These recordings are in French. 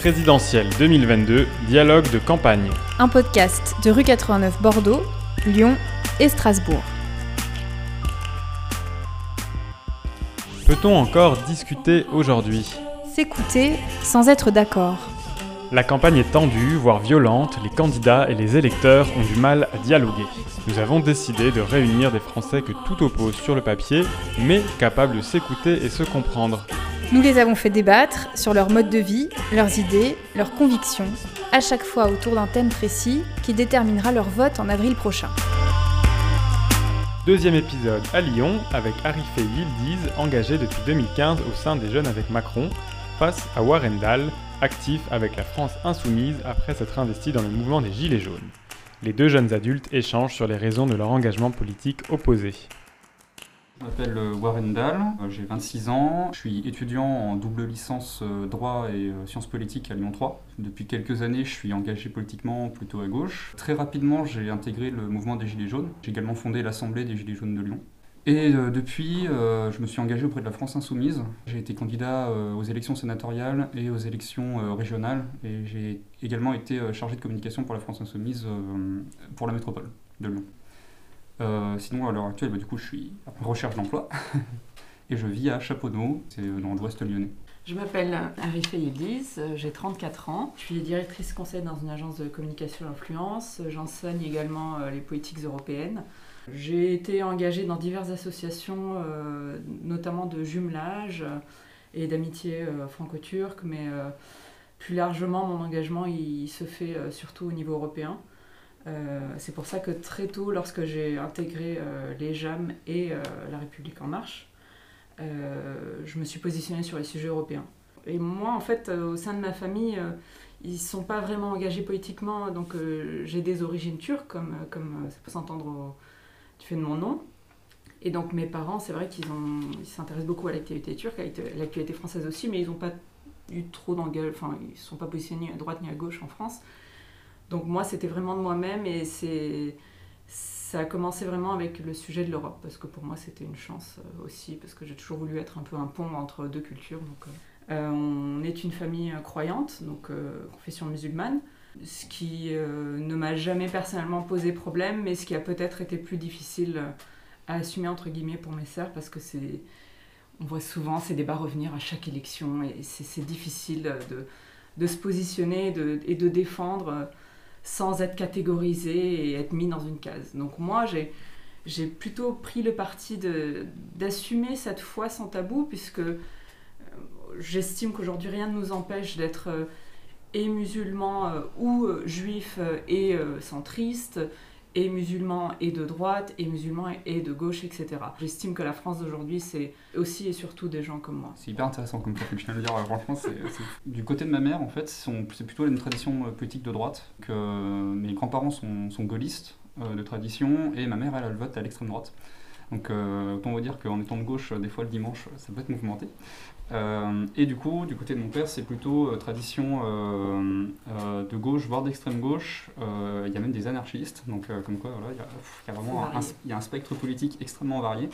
Présidentielle 2022, dialogue de campagne. Un podcast de rue 89 Bordeaux, Lyon et Strasbourg. Peut-on encore discuter aujourd'hui? S'écouter sans être d'accord. La campagne est tendue, voire violente, les candidats et les électeurs ont du mal à dialoguer. Nous avons décidé de réunir des Français que tout oppose sur le papier, mais capables de s'écouter et se comprendre. Nous les avons fait débattre sur leur mode de vie, leurs idées, leurs convictions, à chaque fois autour d'un thème précis qui déterminera leur vote en avril prochain. Deuxième épisode à Lyon avec Arifé Yildiz, engagé depuis 2015 au sein des Jeunes avec Macron, face à Warren Dahl, actif avec la France insoumise après s'être investi dans le mouvement des Gilets jaunes. Les deux jeunes adultes échangent sur les raisons de leur engagement politique opposé. Je m'appelle euh, Warren Dahl, euh, j'ai 26 ans, je suis étudiant en double licence euh, droit et sciences politiques à Lyon 3. Depuis quelques années, je suis engagé politiquement plutôt à gauche. Très rapidement, j'ai intégré le mouvement des Gilets jaunes. J'ai également fondé l'Assemblée des Gilets jaunes de Lyon. Et depuis, je me suis engagé auprès de la France Insoumise. J'ai été candidat aux élections sénatoriales et aux élections régionales. Et j'ai également été chargé de communication pour la France Insoumise pour la métropole de Lyon. Euh, sinon, à l'heure actuelle, bah, du coup, je suis en recherche d'emploi et je vis à Chaponneau, c'est euh, dans l'ouest lyonnais. Je m'appelle Arifé Yildiz, euh, j'ai 34 ans. Je suis directrice conseil dans une agence de communication et d'influence. J'enseigne également les politiques européennes. J'ai été engagée dans diverses associations, notamment de jumelage et d'amitié franco-turque, mais plus largement, mon engagement se fait surtout au niveau européen. Euh, c'est pour ça que très tôt, lorsque j'ai intégré euh, les JAM et euh, La République en marche, je me suis positionnée sur les sujets européens. Et moi, en fait, au sein de ma famille, ils ne sont pas vraiment engagés politiquement, donc j'ai des origines turques, comme, comme ça peut s'entendre du fait de mon nom. Et donc mes parents, c'est vrai qu'ils s'intéressent beaucoup à l'actualité turque, à l'actualité française aussi, mais ils n'ont pas eu trop d'engagement, enfin, ils ne sont pas positionnés à droite ni à gauche en France. Donc moi, c'était vraiment de moi-même et c'est ça a commencé vraiment avec le sujet de l'Europe, parce que pour moi c'était une chance euh, aussi, parce que j'ai toujours voulu être un peu un pont entre deux cultures. Donc, euh, euh, on est une famille croyante, donc confession musulmane, ce qui ne m'a jamais personnellement posé problème, mais ce qui a peut-être été plus difficile à assumer entre guillemets pour mes sœurs, parce que c'est, on voit souvent ces débats revenir à chaque élection, et c'est difficile de, de, se positionner et de défendre sans être catégorisé et être mis dans une case. Donc moi, j'ai, plutôt pris le parti d'assumer cette foi sans tabou, puisque euh, j'estime qu'aujourd'hui, rien ne nous empêche d'être euh, et musulman euh, ou juif et centriste, et musulman et de droite, et musulman et de gauche, etc. J'estime que la France d'aujourd'hui, c'est aussi et surtout des gens comme moi. C'est hyper intéressant comme ça, je viens de dire. Franchement, c'est, du côté de ma mère, en fait, c'est plutôt une tradition euh, politique de droite. Que mes grands-parents sont, gaullistes euh, de tradition, et ma mère, elle, elle vote à l'extrême droite. Donc euh, autant vous dire qu'en étant de gauche, des fois le dimanche, ça peut être mouvementé. Euh, et du coup, du côté de mon père, c'est plutôt euh, tradition de gauche, voire d'extrême gauche. Il y a même des anarchistes, donc comme quoi, il y, a vraiment un, y a un spectre politique extrêmement varié.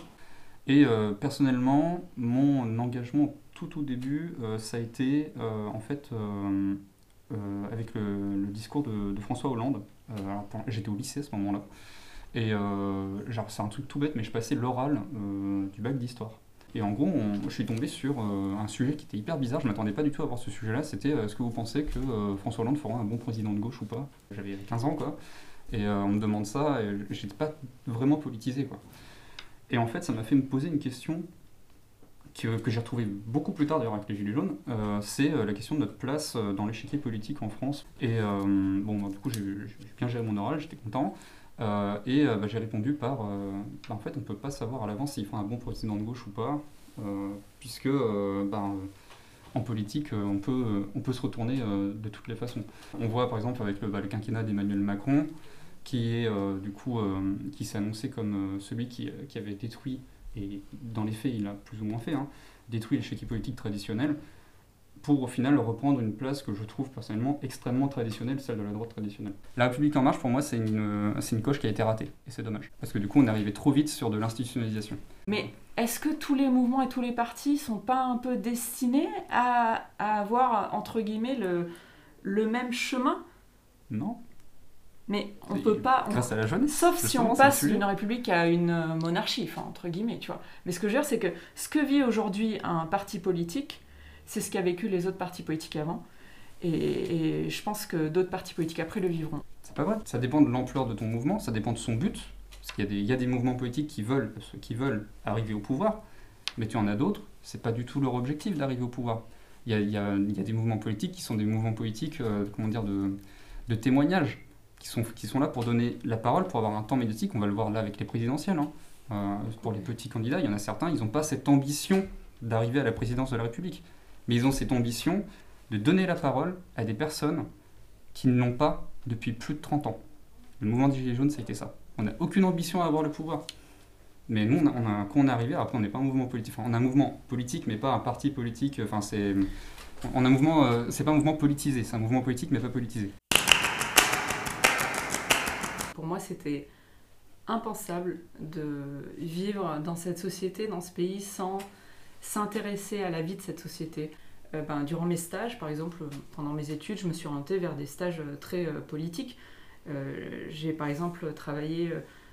Et personnellement, mon engagement tout au début, ça a été en fait avec le, discours de, de, François Hollande. J'étais au lycée à ce moment-là. Et euh, c'est un truc tout bête, mais je passais l'oral euh, du bac d'histoire. Et en gros, je suis tombé sur euh, un sujet qui était hyper bizarre. Je m'attendais pas du tout à voir ce sujet-là. C'était est-ce que vous pensez que François Hollande fera un bon président de gauche ou pas? J'avais 15 ans, quoi. Et on me demande ça, et j'étais pas vraiment politisé, quoi. Et en fait, ça m'a fait me poser une question que, que j'ai retrouvée beaucoup plus tard d'ailleurs avec les Gilets jaunes. c'est la question de notre place dans l'échiquier politique en France. Et bon, bah, du coup, j'ai bien géré mon oral, j'étais content. Euh, et euh, bah, j'ai répondu par euh, bah, en fait, on ne peut pas savoir à l'avance s'ils font un bon président de gauche ou pas, puisque bah, en politique, on, peut, se retourner de toutes les façons. On voit par exemple avec le, quinquennat d'Emmanuel Macron, qui est du coup s'est annoncé comme celui qui, avait détruit, et dans les faits il a plus ou moins fait, hein, détruit l'échiquier politique traditionnel. Pour au final reprendre une place que je trouve personnellement extrêmement traditionnelle, celle de la droite traditionnelle. La République en marche, pour moi, c'est une, c'est une coche qui a été ratée, et c'est dommage, parce que du coup, on est arrivé trop vite sur de l'institutionnalisation. Mais est-ce que tous les mouvements et tous les partis sont pas un peu destinés à, à avoir, entre guillemets, le, le même chemin? Non Mais on peut pas... on- Grâce à la jeunesse. Sauf si on passe d'une république à une euh, monarchie, enfin, entre guillemets, tu vois. Mais ce que je veux dire, c'est que ce que vit aujourd'hui un parti politique, c'est ce qu'a vécu les autres partis politiques avant. Et, je pense que d'autres partis politiques après le vivront. C'est pas vrai. Ça dépend de l'ampleur de ton mouvement, ça dépend de son but. Parce qu'il y, a des- mouvements politiques qui veulent, qui veulent arriver au pouvoir, mais tu en as d'autres, c'est pas du tout leur objectif d'arriver au pouvoir. Il y a, des mouvements politiques qui sont des mouvements politiques, euh, comment dire, de, de témoignage, qui sont, qui sont là pour donner la parole, pour avoir un temps médiatique. On va le voir là avec les présidentielles. hein. Euh, pour les petits candidats, il y en a certains, ils n'ont pas cette ambition d'arriver à la présidence de la République. Mais ils ont cette ambition de donner la parole à des personnes qui ne l'ont pas depuis plus de 30 ans. Le mouvement des Gilets jaunes, ça a été ça. On n'a aucune ambition à avoir le pouvoir. Mais nous, quand on est arrivé, après, on n'est pas un mouvement politique. On a un mouvement politique, mais pas un parti politique. Enfin, c'est. On a un mouvement. euh, c'est pas un mouvement politisé, c'est un mouvement politique, mais pas politisé. Pour moi, c'était impensable de vivre dans cette société, dans ce pays, sans s'intéresser à la vie de cette société. Euh, ben, durant mes stages, par exemple, pendant mes études, je me suis orientée vers des stages euh, très euh, politiques. J'ai par exemple travaillé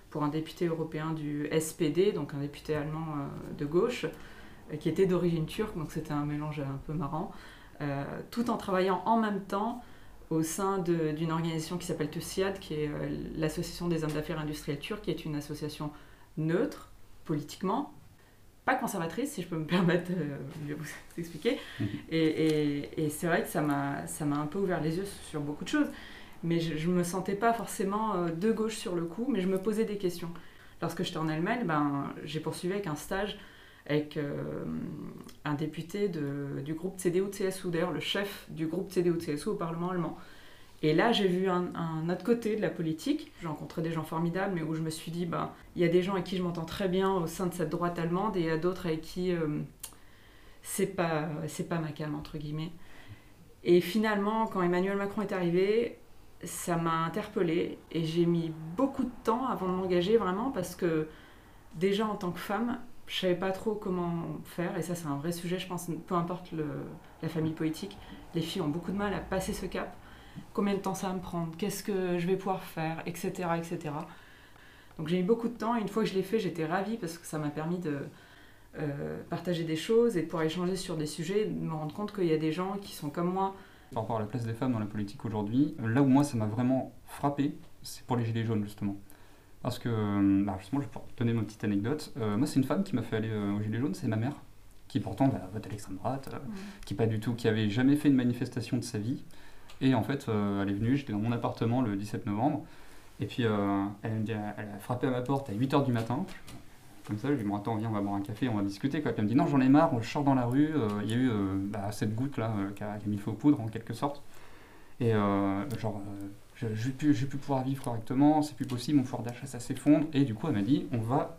pour un député européen du SPD, donc un député allemand de gauche, qui était d'origine turque, donc c'était un mélange un peu marrant, tout en travaillant en même temps au sein d'une organisation qui s'appelle TUSIAD, qui est l'Association des hommes d'affaires industriels turcs, qui est une association neutre politiquement, pas conservatrice, si je peux me permettre euh, de vous expliquer. Mhm. Et, et- et c'est vrai que ça m'a ça m'a un peu ouvert les yeux sur beaucoup de choses. Mais je ne me sentais pas forcément euh, de gauche sur le coup, mais je me posais des questions. Lorsque j'étais en Allemagne, ben, j'ai poursuivi avec un stage avec euh, un député de- du groupe CDU-CSU, d'ailleurs le chef du groupe CDU-CSU au Parlement allemand. Et là, j'ai vu un, autre côté de la politique. J'ai rencontré des gens formidables, mais où je me suis dit, bah, il y a des gens avec qui je m'entends très bien au sein de cette droite allemande, et il y a d'autres avec qui euh, c'est pas, pas ma calme, entre guillemets. Et finalement, quand Emmanuel Macron est arrivé, ça m'a interpellée, et j'ai mis beaucoup de temps avant de m'engager vraiment, parce que déjà en tant que femme, je savais pas trop comment faire, et ça c'est un vrai sujet, je pense, peu importe la famille politique, les filles ont beaucoup de mal à passer ce cap. Combien de temps ça va me prendre Qu'est-ce que je vais pouvoir faire Etc. etc. Donc j'ai mis beaucoup de temps, et une fois que je l'ai fait, j'étais ravie parce que ça m'a permis de euh, partager des choses et de pouvoir échanger sur des sujets, de me rendre compte qu'il y a des gens qui sont comme moi. Par rapport à la place des femmes dans la politique aujourd'hui, là où moi ça m'a vraiment frappé, c'est pour les Gilets jaunes justement. Parce que, euh, bah, justement, je vais donner ma petite anecdote. Euh, moi, c'est une femme qui m'a fait aller euh, aux Gilets jaunes, c'est ma mère, qui pourtant bah, vote à l'extrême droite, euh, qui pas du tout, qui avait jamais fait une manifestation de sa vie. Et en fait, euh, elle est venue, j'étais dans mon appartement le 17 novembre, et puis euh, elle, dit- elle a frappé à ma porte à 8h du matin. Comme ça, je lui ai dit, bon, attends, viens, on va boire un café, on va discuter. Quoi. Puis elle me dit, non, j'en ai marre, je sors dans la rue, euh, il y a eu bah, cette goutte là euh, qui, a, qui a mis feu aux poudres en quelque sorte. Et genre, je vais plus, pouvoir vivre correctement, c'est plus possible, mon pouvoir d'achat ça s'effondre. Et du coup, elle m'a dit, on va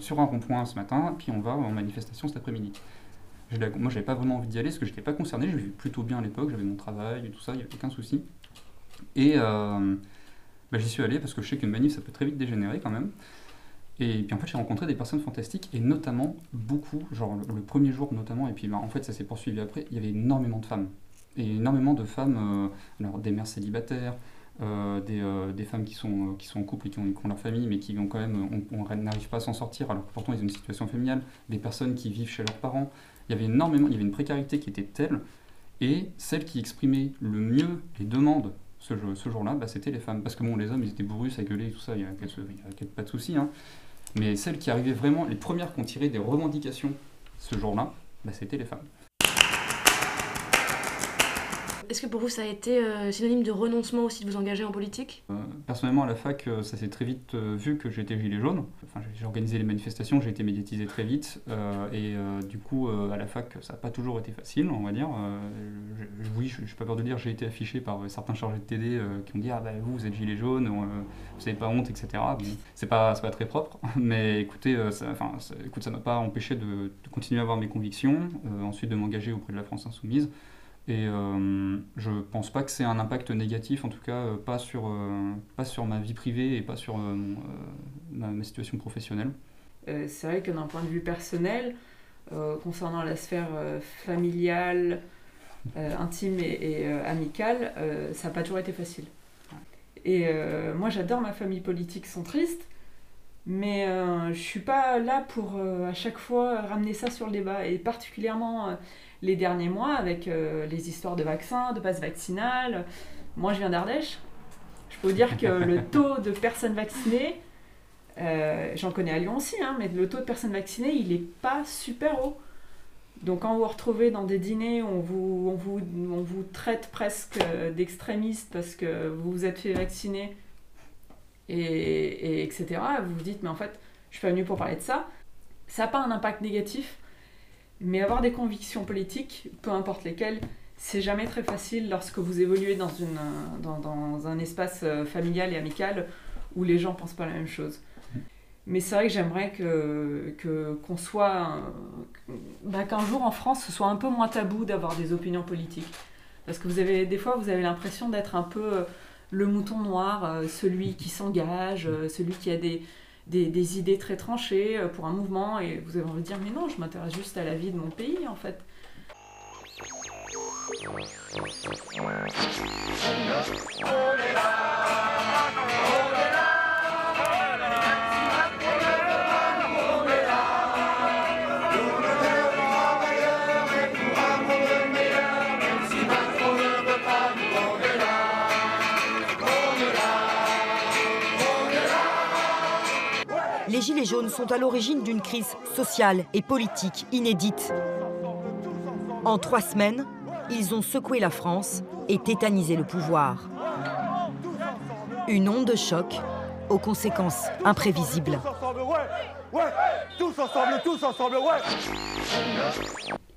sur un rond-point ce matin, puis on va en manifestation cet après-midi. L'ai- Moi, j'avais pas vraiment envie d'y aller parce que j'étais pas concerné, je vivais plutôt bien à l'époque, j'avais mon travail et tout ça, il n'y avait aucun souci. Et euh, bah, j'y suis allé parce que je sais qu'une manif ça peut très vite dégénérer quand même. Et puis en fait, j'ai rencontré des personnes fantastiques et notamment beaucoup, genre le, premier jour notamment, et puis bah, en fait, ça s'est poursuivi après, il y avait énormément de femmes. Et énormément de femmes, euh, alors des mères célibataires, euh, des, euh, des femmes qui sont, qui sont en couple et qui ont, qui ont leur famille, mais qui ont quand même, on n'arrive pas à s'en sortir, alors que pourtant ils ont une situation familiale, des personnes qui vivent chez leurs parents. Il y avait énormément, il y avait une précarité qui était telle, et celle qui exprimait le mieux les demandes ce, ce jour-là, bah, c'était les femmes. Parce que bon, les hommes, ils étaient bourrus, ça gueulait, tout ça, il n'y a, a pas de souci. hein. Mais celles qui arrivaient vraiment, les premières qui ont tiré des revendications ce jour-là, bah, c'était les femmes. Est-ce que pour vous ça a été euh, synonyme de renoncement aussi de vous engager en politique? Euh, personnellement, à la fac, euh, ça s'est très vite vu que j'étais gilet jaune. Enfin, j'ai- organisé les manifestations, j'ai été médiatisé très vite. et du coup, à la fac, ça n'a pas toujours été facile, on va dire. Oui, je n'ai pas peur de dire, j'ai été affiché par certains chargés de TD qui ont dit Ah, bah, vous, vous êtes gilet jaune, vous n'avez pas honte, etc. Bon, c'est pas, pas très propre. Mais écoutez, ça, enfin, écoute, m'a pas empêché de, continuer à avoir mes convictions, ensuite de m'engager auprès de la France Insoumise. Et euh, je pense pas que c'est un impact négatif, en tout cas euh, pas, sur, euh, pas sur ma vie privée et pas sur euh, mon, ma, ma situation professionnelle. C'est vrai que d'un point de vue personnel, concernant la sphère familiale, intime et, amicale, ça n'a pas toujours été facile. Et moi j'adore ma famille politique centriste, mais euh, je suis pas là pour à chaque fois ramener ça sur le débat, et particulièrement les derniers mois avec euh, les histoires de vaccins, de passe vaccinal. Moi je viens d'Ardèche, je peux vous dire que le taux de personnes vaccinées, euh, j'en connais à Lyon aussi, hein, mais le taux de personnes vaccinées, il n'est pas super haut. Donc quand vous vous retrouvez dans des dîners où on vous, on vous, on vous traite presque euh, d'extrémiste parce que vous vous êtes fait vacciner, et, et etc., vous vous dites, mais en fait, je suis pas venue pour parler de ça. Ça n'a pas un impact négatif, mais avoir des convictions politiques, peu importe lesquelles, c'est jamais très facile lorsque vous évoluez dans, une, euh, dans, un espace euh, familial et amical où les gens pensent pas la même chose. Mais c'est vrai que j'aimerais que, soit. bah, qu'un jour en France, ce soit un peu moins tabou d'avoir des opinions politiques. Parce que vous avez, des fois, vous avez l'impression d'être un peu euh, le mouton noir, celui qui s'engage, celui qui a des, des, idées très tranchées euh, pour un mouvement, et vous avez envie de dire Mais non, je m'intéresse juste à la vie de mon pays, en fait. Les Gilets jaunes sont à l'origine d'une crise sociale et politique inédite. En trois semaines, ils ont secoué la France et tétanisé le pouvoir. Une onde de choc aux conséquences imprévisibles. Tous ensemble, tous ensemble, ouais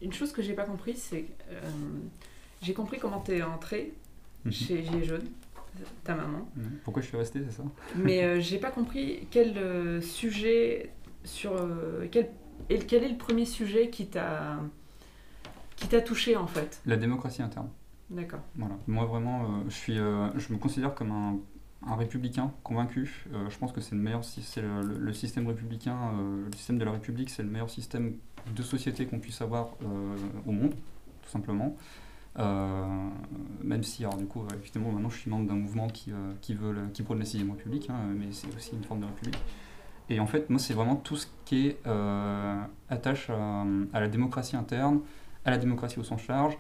Une chose que j'ai pas compris, c'est que euh, j'ai compris comment t'es entré chez Gilets jaunes, ta maman. Pourquoi je suis resté, c'est ça? Mais euh, j'ai pas compris quel euh, sujet sur euh, quel, et quel est le premier sujet qui t'a qui t'a touché en fait? La démocratie interne. D'accord. Voilà. Moi vraiment, euh, je suis, euh, je me considère comme un, un républicain convaincu. Je pense que c'est le meilleur, c'est le, le- le système républicain, le système de la République, c'est le meilleur système de société qu'on puisse avoir au monde, tout simplement. Euh, même si, alors du coup, évidemment, maintenant je suis membre d'un mouvement qui, euh, qui veut, qui prône la sixième République, hein, mais c'est aussi une forme de République. Et en fait, moi, c'est vraiment tout ce qui est euh, attache à, la démocratie interne, à la démocratie au sens large,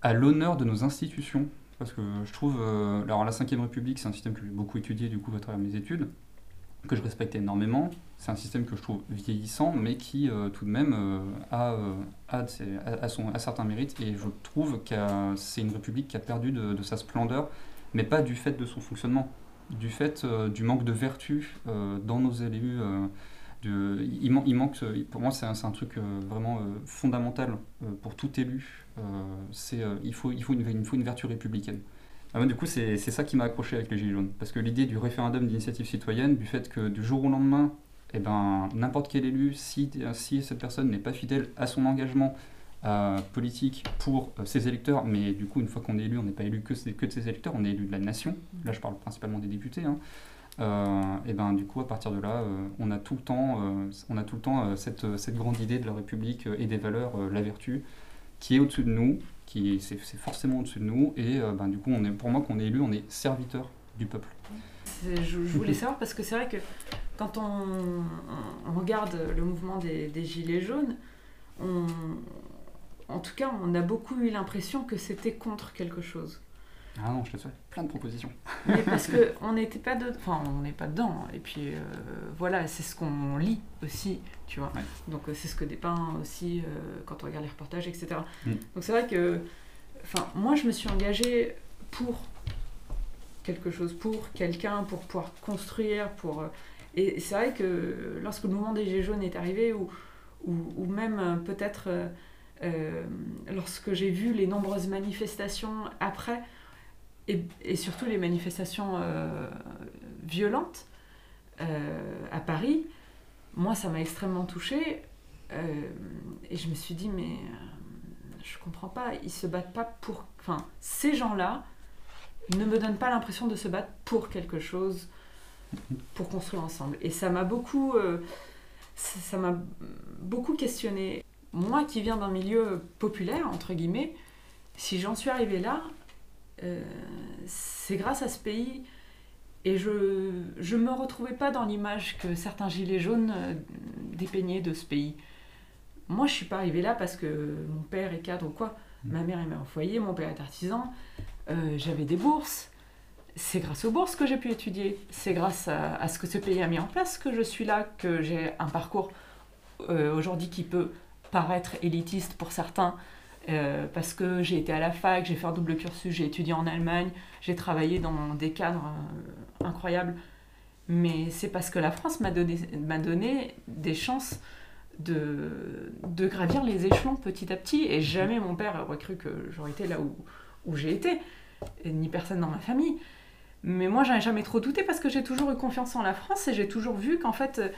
à l'honneur de nos institutions. Parce que je trouve, alors la Ve République, c'est un système que j'ai beaucoup étudié du coup à travers mes études, que je respecte énormément. C'est un système que je trouve vieillissant, mais qui euh, tout de même euh, a, euh, a, a- son, a certains mérites. Et je trouve que c'est une République qui a perdu de, sa splendeur, mais pas du fait de son fonctionnement, du fait du manque de vertu dans nos élus. de, il, man- il manque, pour moi, c'est un, truc vraiment fondamental pour tout élu. Il, faut, il, faut une, il faut une vertu républicaine. Ah, du coup, c'est ça qui m'a accroché avec les Gilets jaunes. Parce que l'idée du référendum d'initiative citoyenne, du fait que du jour au lendemain, eh ben, n'importe quel élu, si, si cette personne n'est pas fidèle à son engagement euh, politique pour euh, ses électeurs, mais du coup, une fois qu'on est élu, on n'est pas élu que, que de ses électeurs, on est élu de la nation. Là, je parle principalement des députés. hein. Euh, et ben du coup à partir de là on a tout le temps on a tout le temps cette, cette grande idée de la République et des valeurs la vertu qui est au-dessus de nous qui c'est forcément au-dessus de nous et euh, ben, du coup on est pour moi qu'on est élu on est serviteur du peuple Je, je voulais savoir parce que c'est vrai que quand on, on- on regarde le mouvement des, des Gilets jaunes, on, en tout cas, on a beaucoup eu l'impression que c'était contre quelque chose. Ah non je te souhaite plein de propositions Mais parce que on n'était pas de, enfin, on n'est pas dedans. Et puis euh, voilà, c'est ce qu'on lit aussi, tu vois. Ouais. Donc euh, c'est ce que dépeint aussi euh, quand on regarde les reportages, etc. Mm. Donc c'est vrai que, enfin, moi je me suis engagée pour quelque chose, pour quelqu'un, pour pouvoir construire, pour. et c'est vrai que lorsque le mouvement des Gilets jaunes est arrivé, ou, ou, ou même peut-être euh, lorsque j'ai vu les nombreuses manifestations après, et, surtout les manifestations euh, violentes euh, à Paris, moi ça m'a extrêmement touchée. euh, et je me suis dit, mais je comprends pas, ils se battent pas pour. Enfin, ces gens-là ne me donnent pas l'impression de se battre pour quelque chose, pour construire ensemble. Et ça m'a beaucoup. ça m'a beaucoup questionné. Moi qui viens d'un milieu populaire, entre guillemets, si j'en suis arrivée là, euh, c'est grâce à ce pays. Et je ne me retrouvais pas dans l'image que certains gilets jaunes euh, dépeignaient de ce pays. Moi, je suis pas arrivée là parce que mon père est cadre ou quoi. Ma mère est mère au foyer, mon père est artisan. euh, J'avais des bourses. C'est grâce aux bourses que j'ai pu étudier. C'est grâce à, ce que ce pays a mis en place que je suis là, que j'ai un parcours aujourd'hui qui peut paraître élitiste pour certains, euh, parce que j'ai été à la fac, j'ai fait un double cursus, j'ai étudié en Allemagne, j'ai travaillé dans des cadres euh, incroyables. Mais c'est parce que la France m'a donné, m'a donné des chances de, de gravir les échelons petit à petit. Et jamais mon père aurait cru que j'aurais été là où, où j'ai été, ni personne dans ma famille. Mais moi, j'en ai jamais trop douté parce que j'ai toujours eu confiance en la France et j'ai toujours vu qu'en fait, euh,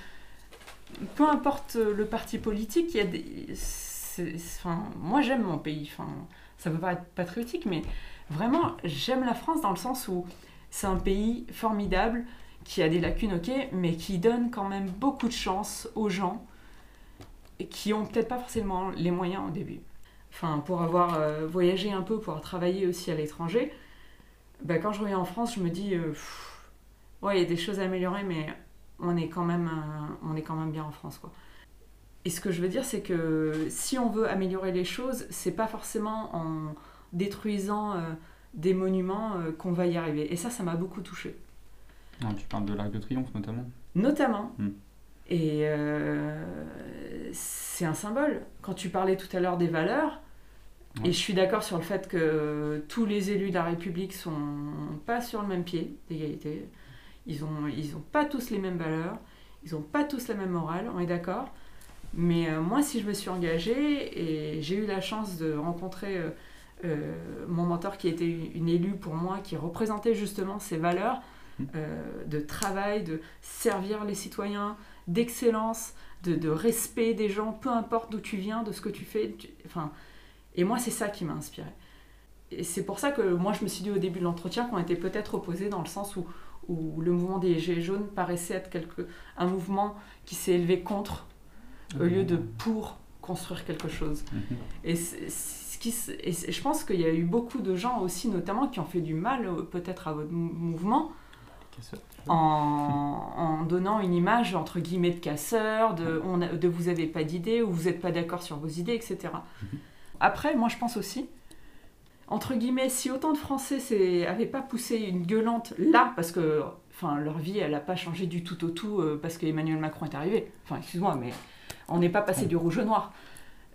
peu importe le parti politique, il y a des. Moi, j'aime mon pays. Enfin, ça peut pas être patriotique, mais vraiment, j'aime la France dans le sens où c'est un pays formidable qui a des lacunes, ok, mais qui donne quand même beaucoup de chance aux gens qui ont peut-être pas forcément les moyens au début. Pour avoir euh, voyagé un peu, pour avoir travaillé aussi à l'étranger, bah, quand je reviens en France, je me dis, euh, ouais, il y a des choses à améliorer, mais on est quand même, euh, on est quand même bien en France, quoi. Et ce que je veux dire, c'est que si on veut améliorer les choses, c'est pas forcément en détruisant euh, des monuments euh, qu'on va y arriver. Et ça, ça m'a beaucoup touchée. Ah, tu parles de l'Arc de Triomphe notamment. Notamment. Mm. Et euh, c'est un symbole. Quand tu parlais tout à l'heure des valeurs, Ouais. et je suis d'accord sur le fait que tous les élus de la République sont pas sur le même pied d'égalité. Ils ont, ils ont pas tous les mêmes valeurs, ils ont pas tous la même morale, on est d'accord. Mais euh, moi, si je me suis engagée et j'ai eu la chance de rencontrer euh, euh, mon mentor qui était une élue pour moi, qui représentait justement ces valeurs euh, de travail, de servir les citoyens, d'excellence, de, de respect des gens, peu importe d'où tu viens, de ce que tu fais. tu- enfin, et moi, c'est ça qui m'a inspirée. Et c'est pour ça que moi, je me suis dit au début de l'entretien qu'on était peut-être opposés dans le sens où, où le mouvement des Gilets jaunes paraissait être quelque, un mouvement qui s'est élevé contre au lieu de pour construire quelque chose. Mhm. Et, ce qui et je pense qu'il y a eu beaucoup de gens aussi, notamment, qui ont fait du mal euh, peut-être à votre mou- mouvement en, en donnant une image entre guillemets de casseur, de, on a- de vous n'avez pas d'idées ou vous n'êtes pas d'accord sur vos idées, etc. Mhm. Après, moi je pense aussi, entre guillemets, si autant de Français n'avaient pas poussé une gueulante là, parce que enfin, leur vie elle n'a pas changé du tout au tout euh, parce qu'Emmanuel Macron est arrivé, enfin excuse-moi, mais on n'est pas passé du rouge au noir.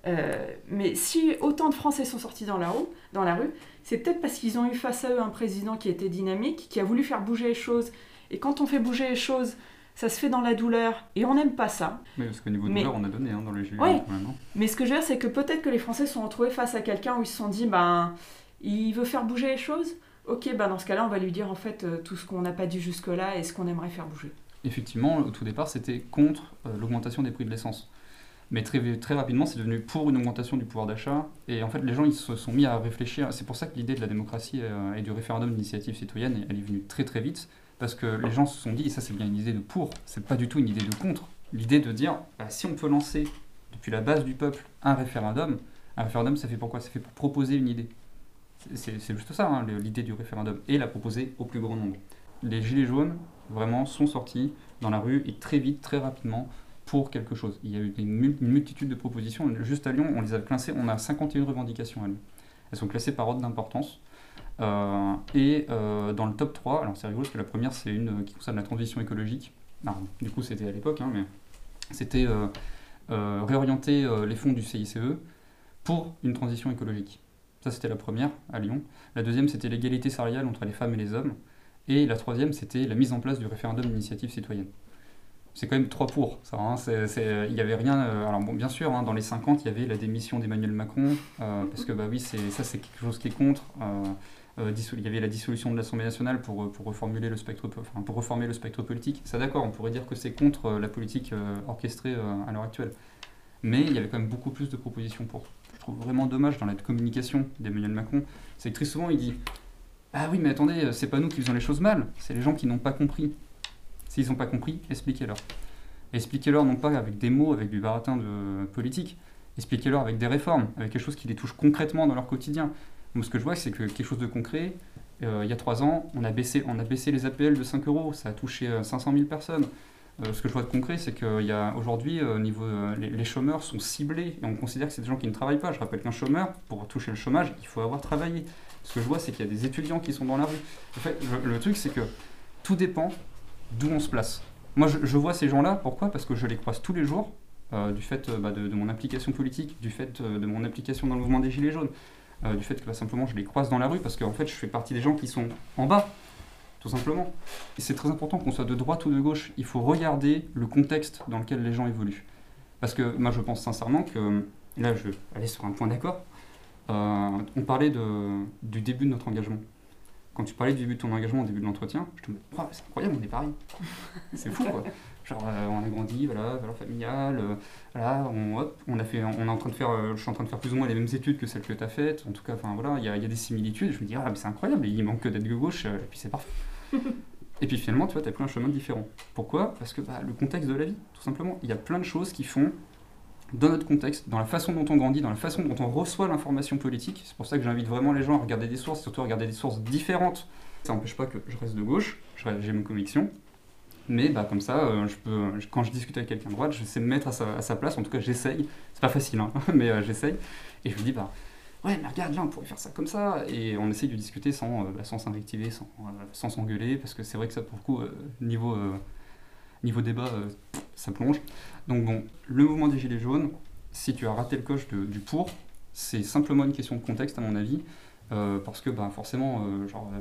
Euh, mais si autant de Français sont sortis dans la rue, dans la rue c'est peut-être parce qu'ils ont eu face à eux un président qui était dynamique, qui a voulu faire bouger les choses. Et quand on fait bouger les choses, ça se fait dans la douleur. Et on n'aime pas ça. Oui, parce qu'au niveau de Mais- douleur, on a donné hein, dans les Gilets Ouais. Mais ce que je veux dire, c'est que peut-être que les Français se sont retrouvés face à quelqu'un où ils se sont dit, ben, il veut faire bouger les choses. Ok, ben dans ce cas-là, on va lui dire en fait euh, tout ce qu'on n'a pas dit jusque-là et ce qu'on aimerait faire bouger. Effectivement, au tout départ, c'était contre euh, l'augmentation des prix de l'essence. Mais très, très rapidement, c'est devenu pour une augmentation du pouvoir d'achat. Et en fait, les gens ils se sont mis à réfléchir. C'est pour ça que l'idée de la démocratie euh, et du référendum d'initiative citoyenne, elle est venue très très vite. Parce que les gens se sont dit, et ça c'est bien une idée de pour, c'est pas du tout une idée de contre. L'idée de dire, bah, si on peut lancer depuis la base du peuple un référendum, un référendum ça fait pourquoi Ça fait pour proposer une idée. C'est- juste ça, hein, l'idée du référendum, et la proposer au plus grand nombre. Les Gilets jaunes, vraiment, sont sortis dans la rue et très vite, très rapidement, pour quelque chose. Il y a eu une, mul- une multitude de propositions. Juste à Lyon, on les a classées, on a 51 revendications à Lyon. Elles sont classées par ordre d'importance. Euh, et euh, dans le top 3, alors c'est rigolo parce que la première, c'est une euh, qui concerne la transition écologique. Du coup, c'était à l'époque, hein, mais c'était réorienter les fonds du CICE pour une transition écologique. Ça, c'était la première à Lyon. La deuxième, c'était l'égalité salariale entre les femmes et les hommes. Et la troisième, c'était la mise en place du référendum d'initiative citoyenne. C'est quand même trois pour, ça. hein. Il n'y avait rien. euh, alors, bon, bien sûr, hein, dans les 50, il y avait la démission d'Emmanuel Macron, euh, parce que, bah oui, ça, c'est quelque chose qui est contre. euh, il y avait la dissolution de l'Assemblée nationale pour, reformuler le spectre, pour reformer le spectre politique. Ça, d'accord, on pourrait dire que c'est contre la politique orchestrée à l'heure actuelle. Mais il y avait quand même beaucoup plus de propositions pour. Je trouve vraiment dommage dans la communication d'Emmanuel Macron, c'est que très souvent il dit Ah oui, mais attendez, c'est pas nous qui faisons les choses mal, c'est les gens qui n'ont pas compris. S'ils n'ont pas compris, expliquez-leur. Expliquez-leur non pas avec des mots, avec du baratin de politique, expliquez-leur avec des réformes, avec quelque chose qui les touche concrètement dans leur quotidien. Ce que je vois, c'est que quelque chose de concret, euh, il y a trois ans, on a, baissé, on a baissé les APL de 5 euros, ça a touché 500 000 personnes. Euh, ce que je vois de concret, c'est qu'aujourd'hui, euh, niveau, les, chômeurs sont ciblés et on considère que c'est des gens qui ne travaillent pas. Je rappelle qu'un chômeur, pour toucher le chômage, il faut avoir travaillé. Ce que je vois, c'est qu'il y a des étudiants qui sont dans la rue. En fait, le, truc, c'est que tout dépend d'où on se place. Moi, je, vois ces gens-là, pourquoi? Parce que je les croise tous les jours, du fait bah, de, mon implication politique, du fait de mon implication dans le mouvement des Gilets jaunes. Euh, du fait que bah, simplement je les croise dans la rue parce qu'en fait je fais partie des gens qui sont en bas, tout simplement. Et c'est très important qu'on soit de droite ou de gauche, il faut regarder le contexte dans lequel les gens évoluent. Parce que moi je pense sincèrement que, là je vais aller sur un point d'accord, euh, on parlait du début de notre engagement. Quand tu parlais du début de ton engagement au début de l'entretien, je te me dis, c'est incroyable, on est pareil. c'est fou quoi. Genre, euh, on a grandi, voilà, valeur familiale, euh, voilà, on, hop, on a fait, on est en train de faire, euh, je suis en train de faire plus ou moins les mêmes études que celles que tu as faites. En tout cas, enfin voilà, il y a, y a, des similitudes. Je me dis, ah, mais c'est incroyable, il manque que d'être de gauche, et puis c'est parfait. et puis finalement, tu vois, tu as pris un chemin différent. Pourquoi? Parce que bah, le contexte de la vie, tout simplement. Il y a plein de choses qui font, dans notre contexte, dans la façon dont on grandit, dans la façon dont on reçoit l'information politique. C'est pour ça que j'invite vraiment les gens à regarder des sources, surtout à regarder des sources différentes. Ça n'empêche pas que je reste de gauche, j'ai mes convictions, mais bah, comme ça, euh, quand je discute avec quelqu'un de droite, je sais me mettre à sa, place. En tout cas, j'essaye. C'est pas facile, hein, mais euh, j'essaye. Et je lui dis, bah, ouais, mais regarde, là, on pourrait faire ça comme ça. Et on essaye de discuter sans euh, bah, sans s'invectiver, sans, sans s'engueuler, parce que c'est vrai que ça, pour le coup, niveau, niveau débat, ça plonge. Donc, bon, le mouvement des Gilets jaunes, si tu as raté le coche du pour, c'est simplement une question de contexte, à mon avis. parce que, bah, forcément, genre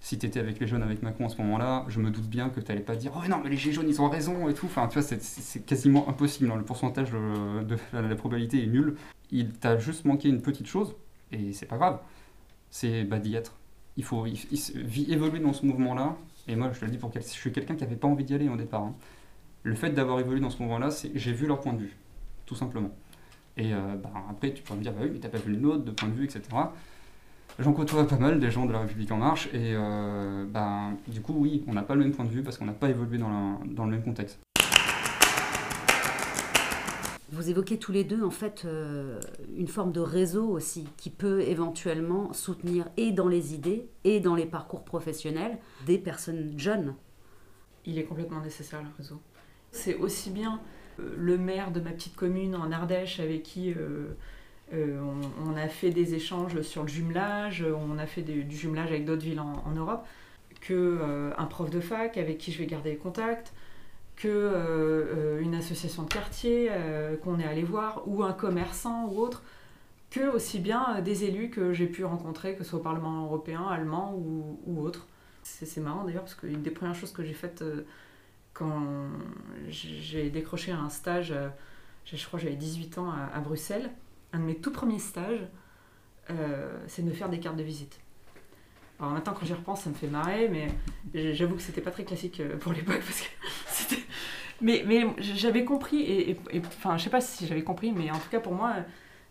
si tu étais avec les jeunes avec Macron à ce moment-là, je me doute bien que tu n'allais pas dire Oh non, mais les gilets jaunes, ils ont raison et tout. Enfin, tu vois, c'est quasiment impossible. Hein. Le pourcentage de, la, probabilité est nul. Il t'a juste manqué une petite chose, et c'est pas grave. C'est bah, d'y être. Il faut évoluer dans ce mouvement-là. Et moi, je le dis pour je suis quelqu'un qui n'avait pas envie d'y aller au départ. Hein. Le fait d'avoir évolué dans ce mouvement-là, c'est j'ai vu leur point de vue, tout simplement. Et euh, bah, après, tu peux me dire Bah oui, mais t'as pas vu le nôtre de point de vue, etc. J'en côtoie pas mal des gens de la République En Marche, et euh, ben, du coup, oui, on n'a pas le même point de vue parce qu'on n'a pas évolué dans, dans, le même contexte. Vous évoquez tous les deux en fait euh, une forme de réseau aussi qui peut éventuellement soutenir et dans les idées et dans les parcours professionnels des personnes jeunes. Il est complètement nécessaire le réseau. C'est aussi bien euh, le maire de ma petite commune en Ardèche avec qui euh, on, a fait des échanges sur le jumelage, on a fait du jumelage avec d'autres villes en, Europe, que euh, prof de fac avec qui je vais garder contact, euh, une association de quartier qu'on est allé voir, ou un commerçant ou autre, que aussi bien des élus que j'ai pu rencontrer, que ce soit au Parlement européen, allemand ou, autre. C'est marrant d'ailleurs parce qu'une des premières choses que j'ai faites quand j'ai décroché un stage, je crois j'avais 18 ans à Bruxelles, un de mes tout premiers stages, euh, c'est de me faire des cartes de visite. Alors maintenant, quand j'y repense, ça me fait marrer, mais j'avoue que c'était pas très classique euh, pour l'époque mais j'avais compris, et, enfin, je sais pas si j'avais compris, mais en tout cas pour moi,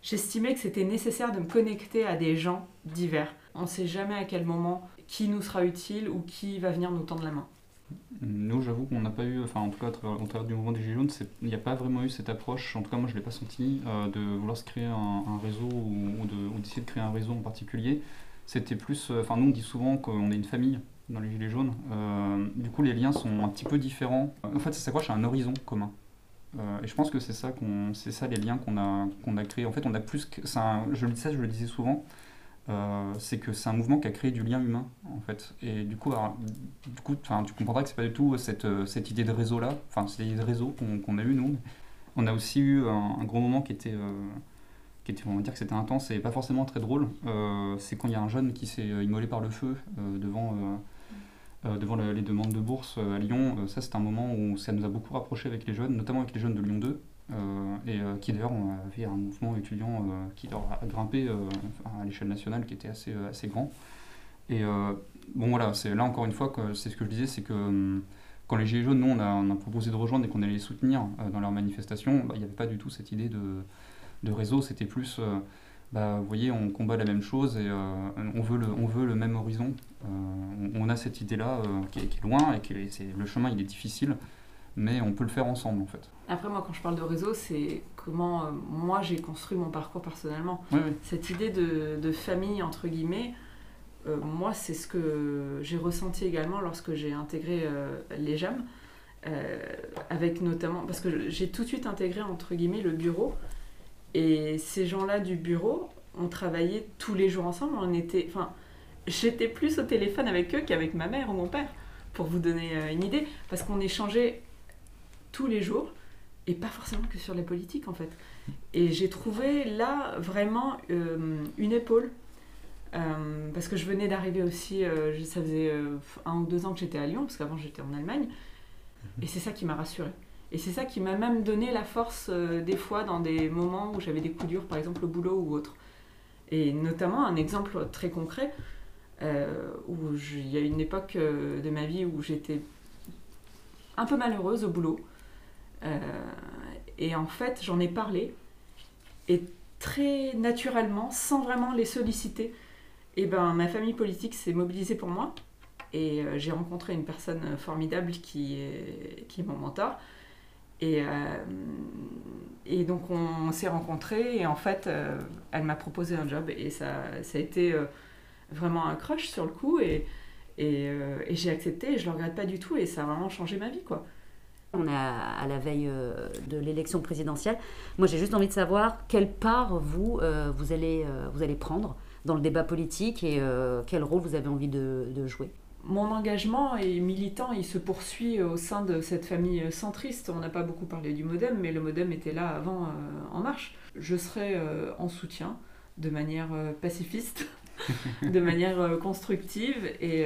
j'estimais que c'était nécessaire de me connecter à des gens divers. On ne sait jamais à quel moment qui nous sera utile ou qui va venir nous tendre la main. Nous, j'avoue qu'on n'a pas eu, enfin en tout cas au travers du mouvement des Gilets jaunes, il n'y a pas vraiment eu cette approche, en tout cas moi je ne l'ai pas senti, euh, de vouloir se créer un, réseau ou, d'essayer de, créer un réseau en particulier. C'était plus, euh, enfin nous on dit souvent qu'on est une famille dans les Gilets jaunes, euh, du coup les liens sont un petit peu différents. En fait ça s'accroche à un horizon commun. et je pense que c'est ça, ça les liens qu'on a, qu'on a créés. En fait on a plus que, ça, le disais, je le disais souvent, euh, c'est que c'est un mouvement qui a créé du lien humain en fait. Et du coup, du coup tu comprendras que c'est pas du tout cette, euh, cette idée de réseau là, enfin c'est l'idée de réseau qu'on a eu nous. On a aussi eu un, gros moment qui était, euh, qui était, on va dire que c'était intense et pas forcément très drôle. c'est quand il y a un jeune qui s'est immolé par le feu devant, devant les demandes de bourse à Lyon. ça, c'est un moment où ça nous a beaucoup rapprochés avec les jeunes, notamment avec les jeunes de Lyon 2. Euh, et euh, qui d'ailleurs avait un mouvement étudiant euh, qui a grimpé à l'échelle nationale qui était assez, assez grand. Et bon voilà, c'est là encore une fois, c'est ce que je disais, c'est que Quand les Gilets jaunes, nous, on a, on proposé de rejoindre et qu'on allait les soutenir dans leurs manifestations, bah, il n'y avait pas du tout cette idée de, de réseau, c'était plus bah, vous voyez, on combat la même chose et on, veut le, on veut le même horizon. On, a cette idée-là qui, est loin et qui est, le chemin il est difficile, mais on peut le faire ensemble en fait. Après, moi, quand je parle de réseau, c'est comment moi j'ai construit mon parcours personnellement. Cette idée de, de, famille, entre guillemets, moi, c'est ce que j'ai ressenti également lorsque j'ai intégré les JAM. avec notamment, parce que j'ai tout de suite intégré entre guillemets le bureau, et ces gens-là du bureau, on travaillait tous les jours ensemble. On était, enfin, j'étais plus au téléphone avec eux qu'avec ma mère ou mon père, pour vous donner euh, une idée, parce qu'on échangeait tous les jours et pas forcément que sur les politiques en fait. Et j'ai trouvé là vraiment euh, une épaule. Euh, parce que je venais d'arriver aussi, ça faisait un ou deux ans que j'étais à Lyon, parce qu'avant j'étais en Allemagne, et c'est ça qui m'a rassurée. Et c'est ça qui m'a même donné la force euh, des fois dans des moments où j'avais des coups durs, par exemple au boulot ou autre. Et notamment un exemple très concret, euh, où il y a une époque euh, de ma vie où j'étais un peu malheureuse au boulot. Et en fait, j'en ai parlé. Et très naturellement, sans vraiment les solliciter, et eh ben, ma famille politique s'est mobilisée pour moi. Et j'ai rencontré une personne formidable qui est, mon mentor et, euh, et donc on, s'est rencontrés et en fait euh, elle m'a proposé un job et ça, ça a été euh, vraiment un crush sur le coup et, et, et j'ai accepté et je le regrette pas du tout et ça a vraiment changé ma vie quoi. On est à la veille de l'élection présidentielle. Moi, j'ai juste envie de savoir quelle part vous, vous, allez, vous allez prendre dans le débat politique et quel rôle vous avez envie de, jouer? Mon engagement et militant, il se poursuit au sein de cette famille centriste. On n'a pas beaucoup parlé du modem, mais le modem était là avant euh, En Marche. Je serai euh, en soutien de manière euh, pacifiste, de manière constructive et,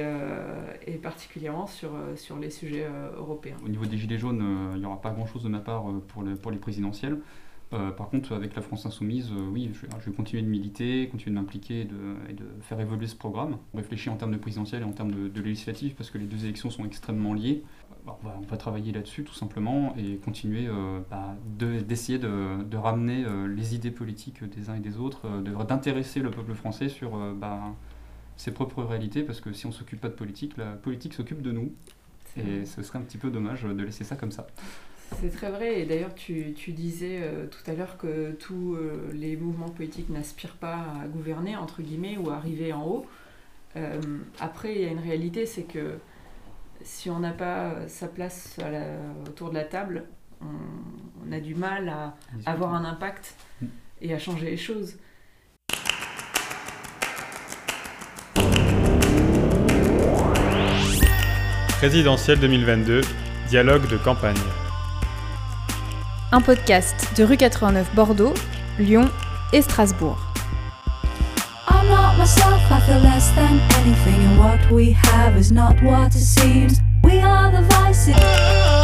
et, particulièrement sur, sur les sujets européens. Au niveau des Gilets jaunes, il n'y aura pas grand-chose de ma part pour, pour les présidentielles. Euh, par contre, avec la France Insoumise, euh, oui, je, vais continuer de militer, continuer de m'impliquer et de, faire évoluer ce programme. On réfléchit en termes de présidentiel et en termes de, législatif parce que les deux élections sont extrêmement liées. Bah, on, va, travailler là-dessus tout simplement et continuer euh, bah, d'essayer de, ramener les idées politiques des uns et des autres, d'intéresser le peuple français sur bah, ses propres réalités parce que si on ne s'occupe pas de politique, la politique s'occupe de nous. Et ce serait un petit peu dommage de laisser ça comme ça. C'est très vrai, et d'ailleurs tu, tu, disais euh, tout à l'heure que tous euh, les mouvements politiques n'aspirent pas à gouverner, entre guillemets, ou à arriver en haut. Euh, après, il y a une réalité, c'est que si on n'a pas sa place autour de la table, on, a du mal à avoir un impact mm. et à changer les choses. Présidentielle 2022, dialogue de campagne un podcast de rue 89 Bordeaux, Lyon et Strasbourg. Myself, I feel less than anything, and what we have is not what it seems. We are the vices.